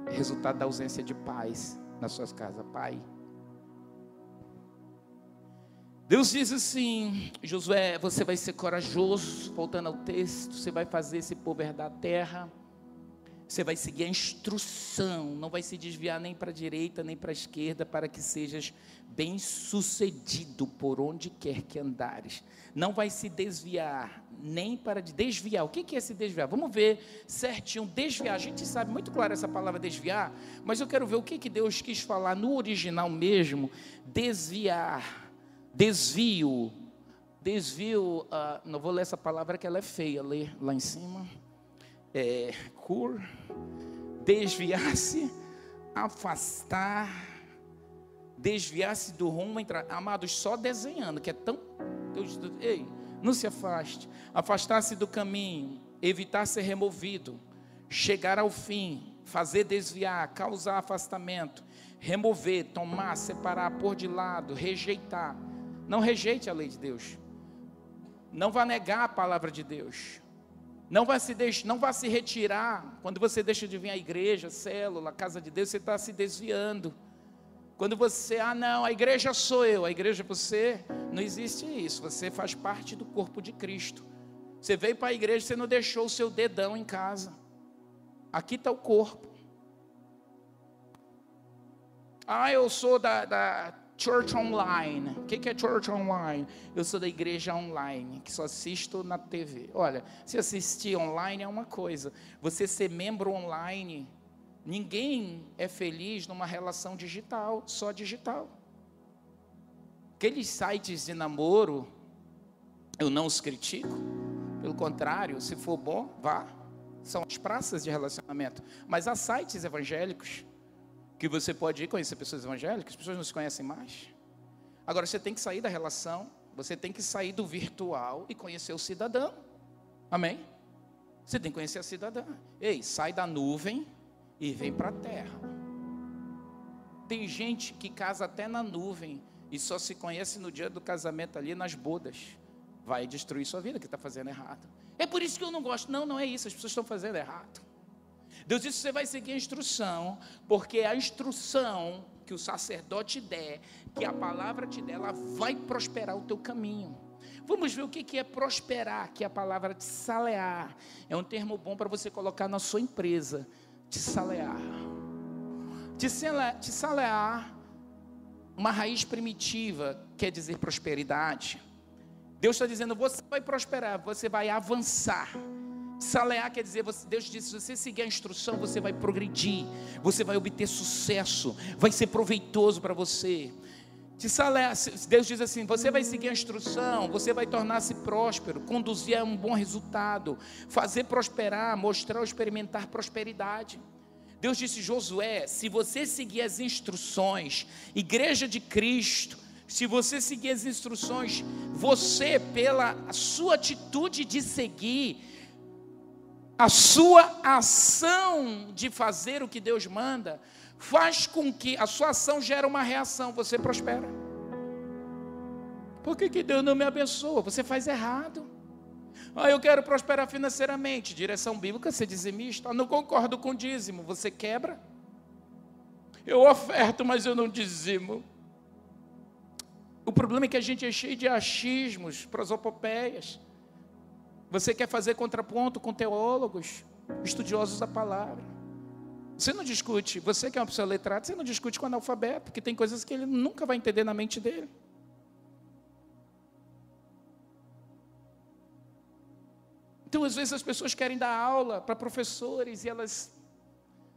é resultado da ausência de pais nas suas casas. Pai. Deus diz assim: Josué, você vai ser corajoso, voltando ao texto, você vai fazer esse povo herdar a terra você vai seguir a instrução, não vai se desviar nem para a direita nem para a esquerda, para que sejas bem sucedido por onde quer que andares. Não vai se desviar, nem para de desviar. O que é se desviar? Vamos ver certinho. Desviar, a gente sabe muito claro essa palavra desviar, mas eu quero ver o que, que Deus quis falar no original mesmo. Desviar, desvio. Desvio, uh, não vou ler essa palavra que ela é feia, ler lá em cima é, cur, desviar-se, afastar, desviar-se do rumo, entrar. Amados, só desenhando, que é tão. Ei, não se afaste. Afastar-se do caminho, evitar ser removido, chegar ao fim, fazer desviar, causar afastamento, remover, tomar, separar, pôr de lado, rejeitar. Não rejeite a lei de Deus. Não vá negar a palavra de Deus. Não vai se deix... não vai se retirar. Quando você deixa de vir à igreja, célula, casa de Deus, você está se desviando. Quando você, ah não, a igreja sou eu, a igreja é você, não existe isso. Você faz parte do corpo de Cristo. Você veio para a igreja, você não deixou o seu dedão em casa. Aqui está o corpo. Ah, eu sou da, da Church Online. O que é Church Online? Eu sou da igreja online, que só assisto na TV. Olha, se assistir online é uma coisa, você ser membro online, ninguém é feliz numa relação digital, só digital. Aqueles sites de namoro, eu não os critico, pelo contrário, se for bom, vá. São as praças de relacionamento. Mas há sites evangélicos que você pode ir conhecer pessoas evangélicas, as pessoas não se conhecem mais. Agora você tem que sair da relação, você tem que sair do virtual e conhecer o cidadão. Amém? Você tem que conhecer a cidadã. Ei, sai da nuvem e vem para a terra. Tem gente que casa até na nuvem e só se conhece no dia do casamento ali nas bodas. Vai destruir sua vida que está fazendo errado. É por isso que eu não gosto. Não, não é isso. As pessoas estão fazendo errado. Deus disse: você vai seguir a instrução, porque a instrução que o sacerdote der, que a palavra te der, ela vai prosperar o teu caminho. Vamos ver o que é prosperar, que é a palavra de salear. É um termo bom para você colocar na sua empresa. De salear. De salear, uma raiz primitiva, quer dizer prosperidade. Deus está dizendo: você vai prosperar, você vai avançar. Salear quer dizer, Deus disse: se você seguir a instrução, você vai progredir, você vai obter sucesso, vai ser proveitoso para você. Deus diz assim: você vai seguir a instrução, você vai tornar-se próspero, conduzir a um bom resultado, fazer prosperar, mostrar ou experimentar prosperidade. Deus disse: Josué, se você seguir as instruções, igreja de Cristo, se você seguir as instruções, você, pela sua atitude de seguir, a sua ação de fazer o que Deus manda, faz com que a sua ação gere uma reação, você prospera. Por que, que Deus não me abençoa? Você faz errado. Ah, eu quero prosperar financeiramente. Direção bíblica, ser dizimista. Ah, não concordo com dízimo. Você quebra. Eu oferto, mas eu não dizimo. O problema é que a gente é cheio de achismos, prosopopeias. Você quer fazer contraponto com teólogos, estudiosos da palavra. Você não discute, você que é uma pessoa letrada, você não discute com analfabeto, porque tem coisas que ele nunca vai entender na mente dele. Então, às vezes, as pessoas querem dar aula para professores e elas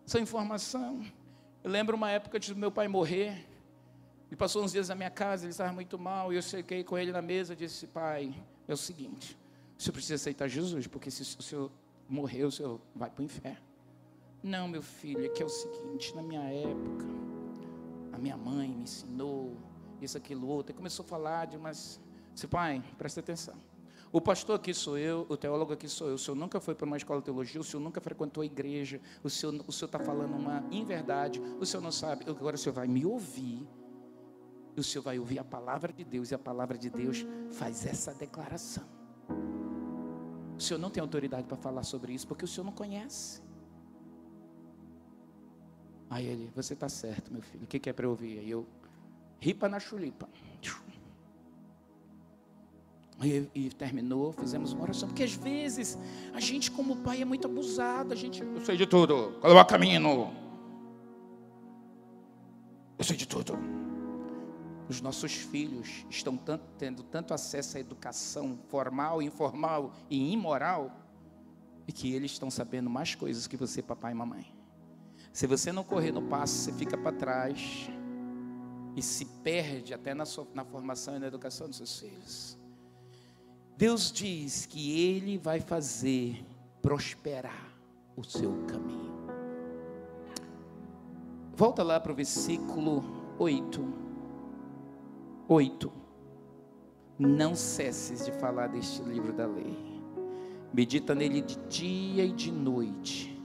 são informação. Eu lembro uma época de meu pai morrer. Ele passou uns dias na minha casa, ele estava muito mal, e eu cheguei com ele na mesa e disse: Pai, é o seguinte, o senhor precisa aceitar Jesus, porque se o senhor morrer, o senhor vai para o inferno. Não, meu filho, é que é o seguinte: na minha época, a minha mãe me ensinou isso, aquilo, outro. E começou a falar de umas. Disse, pai, presta atenção. O pastor aqui sou eu, o teólogo aqui sou eu. O senhor nunca foi para uma escola de teologia, o senhor nunca frequentou a igreja, o senhor o está falando uma inverdade, o senhor não sabe. Agora o senhor vai me ouvir, o senhor vai ouvir a palavra de Deus, e a palavra de Deus faz essa declaração. O senhor não tem autoridade para falar sobre isso, porque o senhor não conhece. Aí ele, você está certo, meu filho, o que, que é para eu ouvir? Aí eu, ripa na chulipa. E, e, terminou, fizemos uma oração, porque às vezes a gente, como pai, é muito abusado. A gente, eu sei de tudo, o caminho? Eu sei de tudo. Os nossos filhos estão tanto, tendo tanto acesso à educação formal, informal e imoral, e que eles estão sabendo mais coisas que você, papai e mamãe. Se você não correr no passo, você fica para trás e se perde até na, sua, na formação e na educação dos seus filhos. Deus diz que Ele vai fazer prosperar o seu caminho. Volta lá para o versículo 8. 8. Não cesses de falar deste livro da lei. Medita nele de dia e de noite,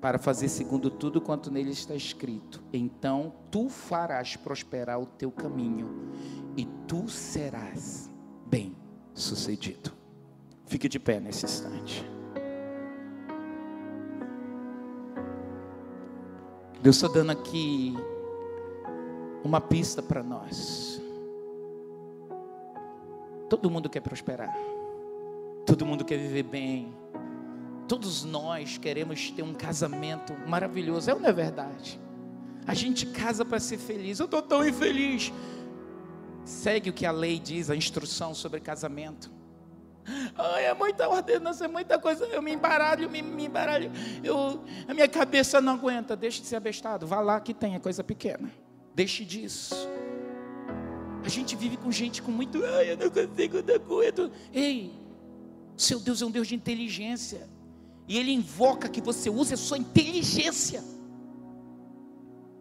para fazer segundo tudo quanto nele está escrito. Então tu farás prosperar o teu caminho, e tu serás bem sucedido. Fique de pé nesse instante. Deus está dando aqui uma pista para nós. Todo mundo quer prosperar, todo mundo quer viver bem, todos nós queremos ter um casamento maravilhoso, é ou não é verdade? A gente casa para ser feliz, eu estou tão infeliz, segue o que a lei diz, a instrução sobre casamento. Ai, é muita ordenança, é muita coisa. Eu me embaralho, me, me embaralho. Eu, a minha cabeça não aguenta. Deixe de ser abestado. Vá lá que tem, é coisa pequena. Deixe disso. A gente vive com gente com muito. Ai, eu não consigo dar conta. Ei, seu Deus é um Deus de inteligência. E Ele invoca que você use a sua inteligência.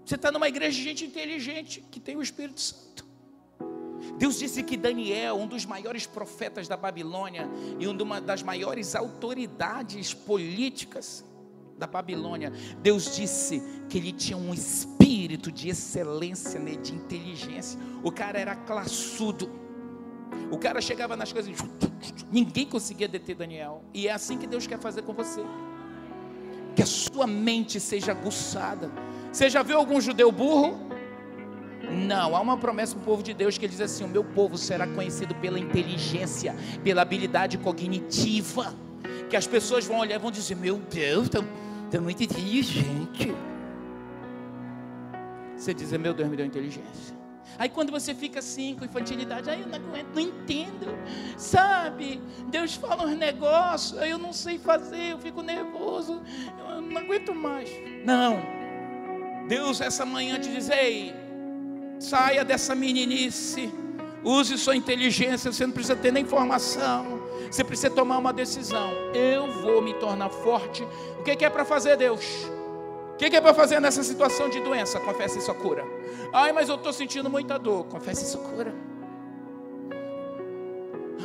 Você está numa igreja de gente inteligente, que tem o Espírito Santo. Deus disse que Daniel, um dos maiores profetas da Babilônia e uma das maiores autoridades políticas da Babilônia, Deus disse que ele tinha um espírito de excelência, né, de inteligência. O cara era classudo. O cara chegava nas coisas, ninguém conseguia deter Daniel. E é assim que Deus quer fazer com você. Que a sua mente seja aguçada. Você já viu algum judeu burro? Não, há uma promessa para o povo de Deus que diz assim: o meu povo será conhecido pela inteligência, pela habilidade cognitiva. Que as pessoas vão olhar e vão dizer: Meu Deus, tão, tão muito inteligente. Você diz: Meu Deus me deu inteligência. Aí quando você fica assim, com infantilidade, aí eu não aguento, não entendo, sabe? Deus fala uns negócios, aí eu não sei fazer, eu fico nervoso, eu não aguento mais. Não. Deus essa manhã te diz, ei, Saia dessa meninice. Use sua inteligência. Você não precisa ter nem formação. Você precisa tomar uma decisão. Eu vou me tornar forte. O que é para fazer, Deus? O que, que, é para fazer nessa situação de doença? Confesse sua cura. Ai, mas eu estou sentindo muita dor. Confesse sua cura.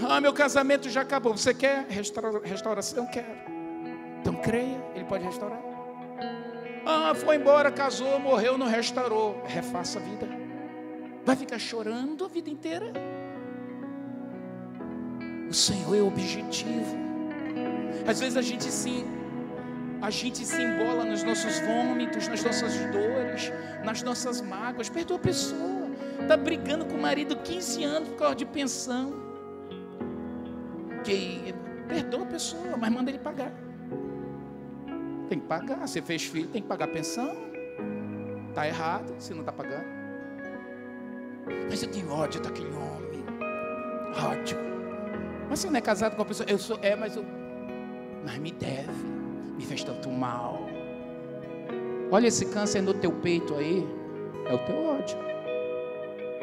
Ah, meu casamento já acabou. Você quer restaura, restauração? Quero. Então creia, Ele pode restaurar. Ah, foi embora, casou, morreu, não restaurou. Refaça a vida. Vai ficar chorando a vida inteira? O Senhor é o objetivo. Às vezes a gente se a gente se embola nos nossos vômitos, nas nossas dores, nas nossas mágoas. Perdoa a pessoa. Está brigando com o marido 15 anos por causa de pensão. Que perdoa a pessoa, mas manda ele pagar. Tem que pagar. Você fez filho, tem que pagar a pensão. Está errado se não está pagando. Mas eu tenho ódio daquele homem. Ódio. Mas você não é casado com a pessoa. Eu sou, é, mas eu. Mas me deve me fez tanto mal. Olha esse câncer no teu peito aí, é o teu ódio.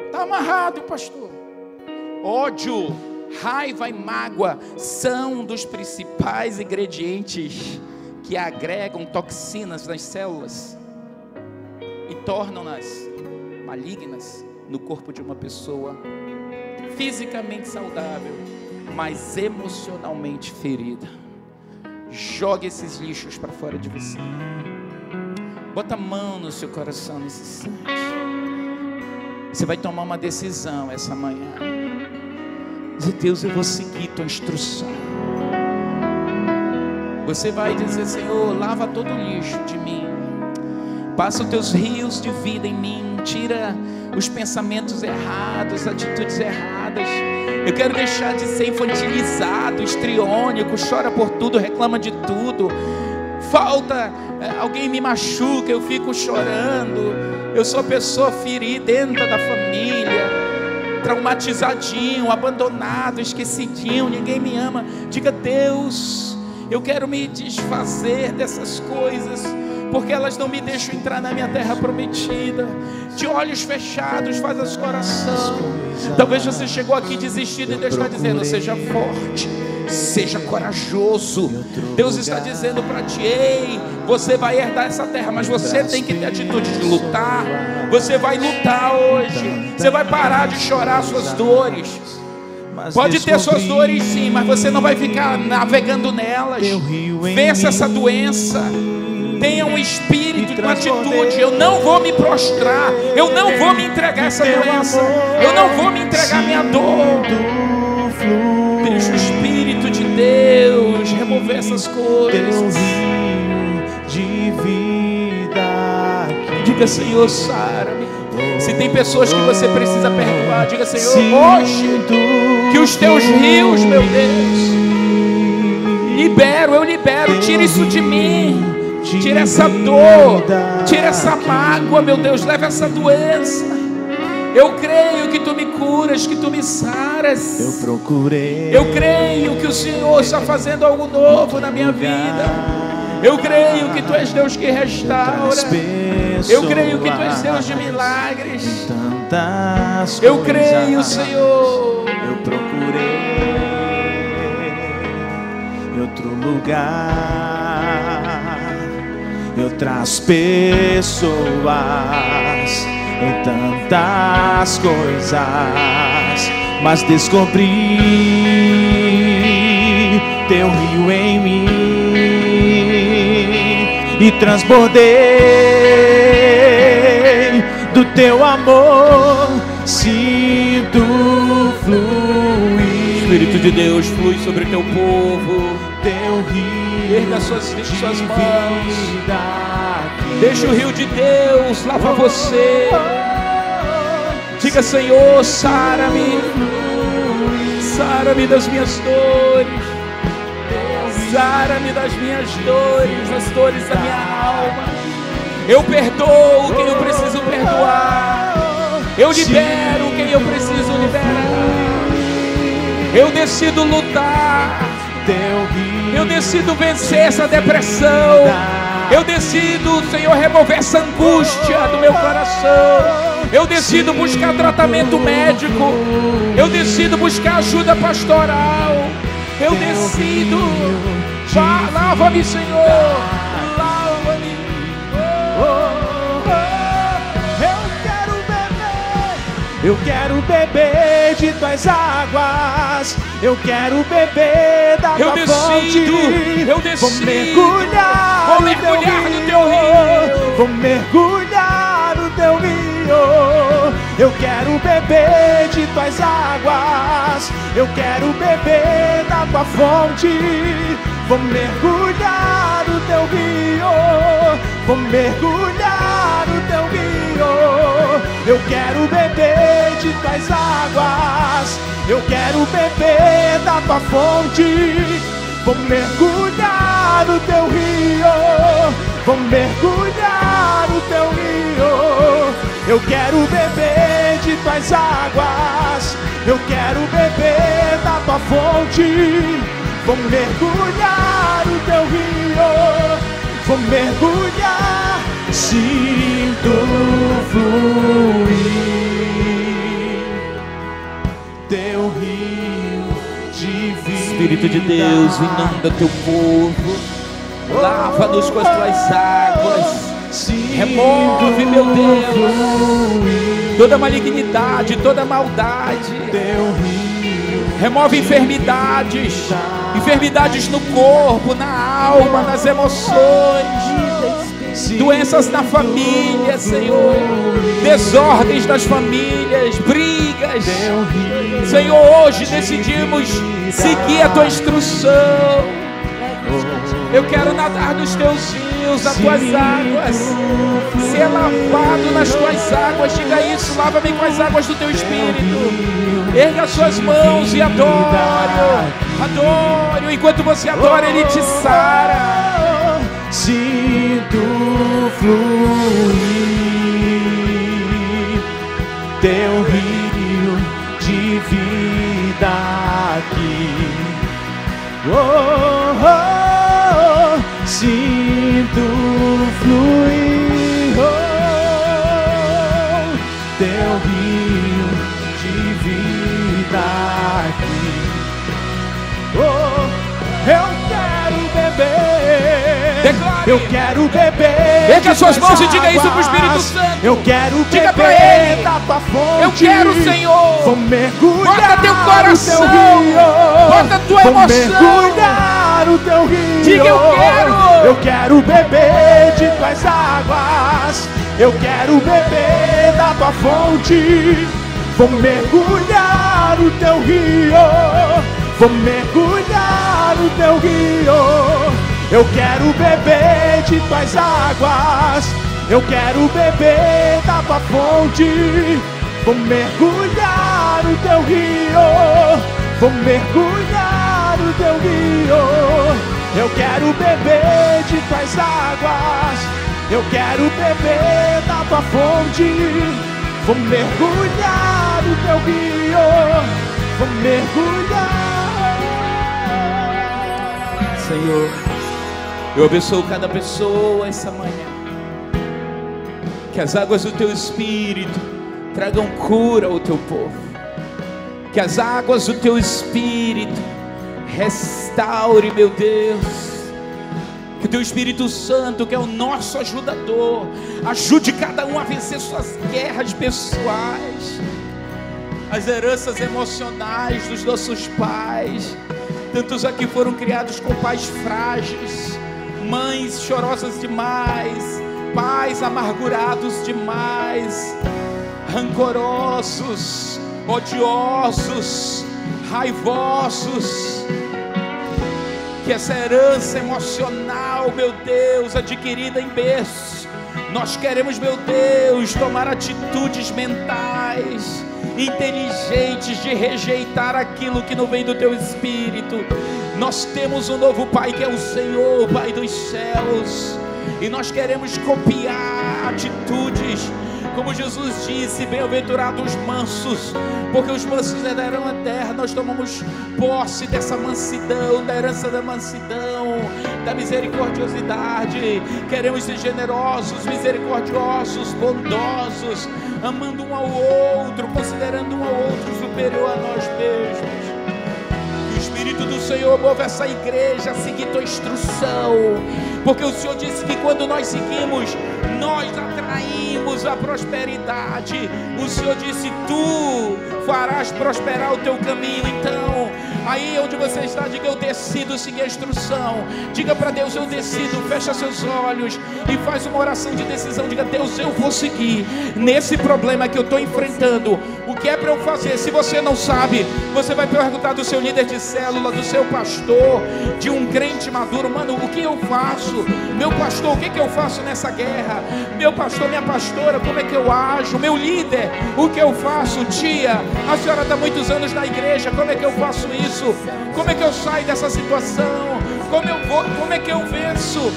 Está amarrado, pastor. Ódio, raiva e mágoa são dos principais ingredientes que agregam toxinas nas células e tornam-nas malignas no corpo de uma pessoa fisicamente saudável, mas emocionalmente ferida. Jogue esses lixos para fora de você. Bota a mão no seu coração nesse instante. Você vai tomar uma decisão essa manhã. Dizer, Deus, eu vou seguir tua instrução. Você vai dizer, Senhor, lava todo o lixo de mim. Passa os teus rios de vida em mim. Tira os pensamentos errados, atitudes erradas eu quero deixar de ser infantilizado, estriônico, chora por tudo, reclama de tudo. Falta, é, alguém me machuca, eu fico chorando. Eu sou pessoa ferida dentro da família, traumatizadinho, abandonado, esquecidinho, ninguém me ama. Diga, Deus, eu quero me desfazer dessas coisas porque elas não me deixam entrar na minha terra prometida. De olhos fechados, faz as coração. Talvez você chegou aqui desistido e Deus está dizendo: seja forte, seja corajoso. Deus está dizendo para ti: ei, você vai herdar essa terra, mas você tem que ter atitude de lutar. Você vai lutar hoje. Você vai parar de chorar suas dores. Pode ter suas dores sim, mas você não vai ficar navegando nelas. Vença essa doença tenha um espírito, uma atitude. Eu não vou me prostrar, eu não vou me entregar essa doença, eu não vou me entregar minha dor. Deixa o Espírito de Deus remover essas coisas. De vida. Diga, Senhor, sara-me. Se tem pessoas que você precisa perdoar, diga, Senhor, hoje que os teus rios, meu Deus, libero, eu libero, tira isso de mim. Tira essa dor, tira essa mágoa, meu Deus, leva essa doença. Eu creio que tu me curas, que tu me saras. Eu procurei. Eu creio que o Senhor está fazendo algo novo na minha vida. Eu creio que tu és Deus que restaura. Eu creio que tu és Deus de milagres. Eu creio, Senhor. Eu procurei outro lugar outras pessoas, em tantas coisas, mas descobri teu rio em mim e transbordei do teu amor, sinto fluir. Espírito de Deus flui sobre teu povo, teu rio Erga suas, suas mãos. Deixa o rio de Deus lavar você. Diga, Senhor, sara-me. Sara-me das minhas dores. Sara-me das minhas dores, das dores da minha alma. Eu perdoo quem eu preciso perdoar. Eu libero quem eu preciso liberar. Eu decido lutar eu decido vencer essa depressão. Eu decido, Senhor, remover essa angústia do meu coração. Eu decido buscar tratamento médico. Eu decido buscar ajuda pastoral. Eu decido. Lava-me, Senhor. Lava-me. Eu quero beber de tuas águas. Eu quero beber da Eu tua decido, fonte. eu Vou decido. mergulhar, Vou no mergulhar teu no teu rio. Vou mergulhar no teu rio. Eu quero beber de tuas águas. Eu quero beber da tua fonte. Vou mergulhar no teu rio. Vou mergulhar no teu rio. Eu quero beber de tuas águas. Eu quero beber da tua fonte. Vou mergulhar no teu rio. Vou mergulhar no teu rio. Eu quero beber de tuas águas. Eu quero beber da tua fonte. Vou mergulhar no teu rio. Vou mergulhar. Sinto fluir teu rio de vida. Espírito de Deus, inunda teu povo. Lava-nos com as tuas águas. Remove, meu Deus, toda malignidade, toda maldade. Teu rio Remove enfermidades, enfermidades no corpo, na alma, nas emoções, doenças na família, Senhor, desordens das famílias, brigas. Senhor, hoje decidimos seguir a tua instrução. Eu quero nadar nos teus rios, nas tuas águas, ser lavado nas tuas águas. Diga isso, lava-me com as águas do teu espírito. Erga as suas mãos e adore. Adore. Enquanto você adora, Ele te sara. Sinto fluir. Teu rio de vida aqui. Oh, oh, oh, sinto fluir Eu quero beber. Erga suas mãos e diga isso pro. Espírito Santo. Eu quero Diga beber pra ele. da tua fonte. Eu quero, Senhor. Vou mergulhar Bota teu coração. no teu rio. Bota tua Vou emoção. mergulhar no teu rio. Diga, eu quero. Eu quero beber de tuas águas. Eu quero beber da tua fonte. Vou mergulhar no teu rio. Vou mergulhar no teu rio. Eu quero beber de tuas águas. Eu quero beber da tua fonte. Vou mergulhar no teu rio. Vou mergulhar no teu rio. Eu quero beber de tuas águas. Eu quero beber da tua fonte. Vou mergulhar no teu rio. Vou mergulhar. Senhor, eu abençoo cada pessoa essa manhã. Que as águas do teu espírito tragam cura ao teu povo. Que as águas do teu espírito restaure, meu Deus. Que o teu Espírito Santo, que é o nosso ajudador, ajude cada um a vencer suas guerras pessoais, as heranças emocionais dos nossos pais. Tantos aqui foram criados com pais frágeis, mães chorosas demais, pais amargurados demais, rancorosos, odiosos, raivosos. Que essa herança emocional, meu Deus, adquirida em berço, nós queremos, meu Deus, tomar atitudes mentais, inteligentes de rejeitar aquilo que não vem do teu espírito. Nós temos um novo Pai que é o Senhor, Pai dos céus, e nós queremos copiar atitudes. Como Jesus disse, bem-aventurados os mansos, porque os mansos herdarão a terra. Nós tomamos posse dessa mansidão, da herança da mansidão, da misericordiosidade. Queremos ser generosos, misericordiosos, bondosos, amando um ao outro, considerando um ao outro superior a nós mesmos. O Espírito Espírito do Senhor, move essa igreja a seguir tua instrução. Porque o Senhor disse que quando nós seguimos, nós atraímos a prosperidade. O Senhor disse: Tu farás prosperar o teu caminho. Então, aí onde você está, diga: Eu decido seguir a instrução. Diga para Deus: Eu decido. Fecha seus olhos e faz uma oração de decisão. Diga: Deus, eu vou seguir nesse problema que eu estou enfrentando. O que é para eu fazer? Se você não sabe, você vai perguntar do seu líder de célula, do seu pastor, de um crente maduro, mano, o que eu faço? Meu pastor, o que, que eu faço nessa guerra? Meu pastor, minha pastora, como é que eu ajo? Meu líder, o que eu faço? Tia, a senhora está muitos anos na igreja, como é que eu faço isso? Como é que eu saio dessa situação? Como, eu vou, como é que eu venço?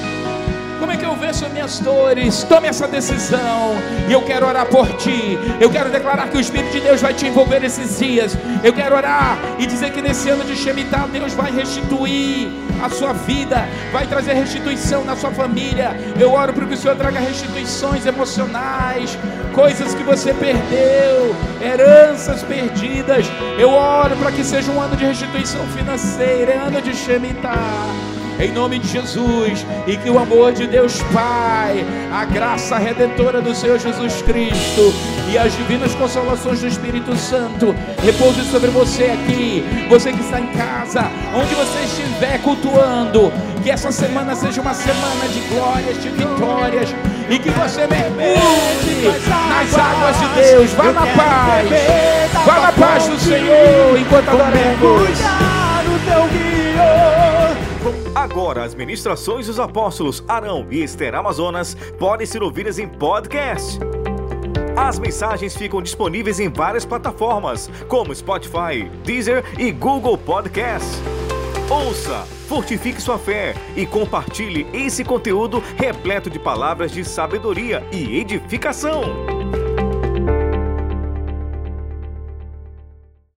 Como é que eu venço minhas dores? Tome essa decisão. E eu quero orar por ti. Eu quero declarar que o Espírito de Deus vai te envolver esses dias. Eu quero orar e dizer que nesse ano de Shemitah Deus vai restituir a sua vida, vai trazer restituição na sua família. Eu oro para que o Senhor traga restituições emocionais, coisas que você perdeu, heranças perdidas. Eu oro para que seja um ano de restituição financeira, é ano de Shemitah em nome de Jesus, e que o amor de Deus Pai, a graça redentora do Senhor Jesus Cristo e as divinas consolações do Espírito Santo repouse sobre você aqui, você que está em casa, onde você estiver cultuando, que essa semana seja uma semana de glórias, de vitórias, e que você mergulhe nas águas de Deus. Vá na paz, vá na paz do Senhor enquanto adoramos. Agora, as ministrações dos apóstolos Arão e Esther Amazonas podem ser ouvidas em podcast. As mensagens ficam disponíveis em várias plataformas, como Spotify, Deezer e Google Podcast. Ouça, fortifique sua fé e compartilhe esse conteúdo repleto de palavras de sabedoria e edificação.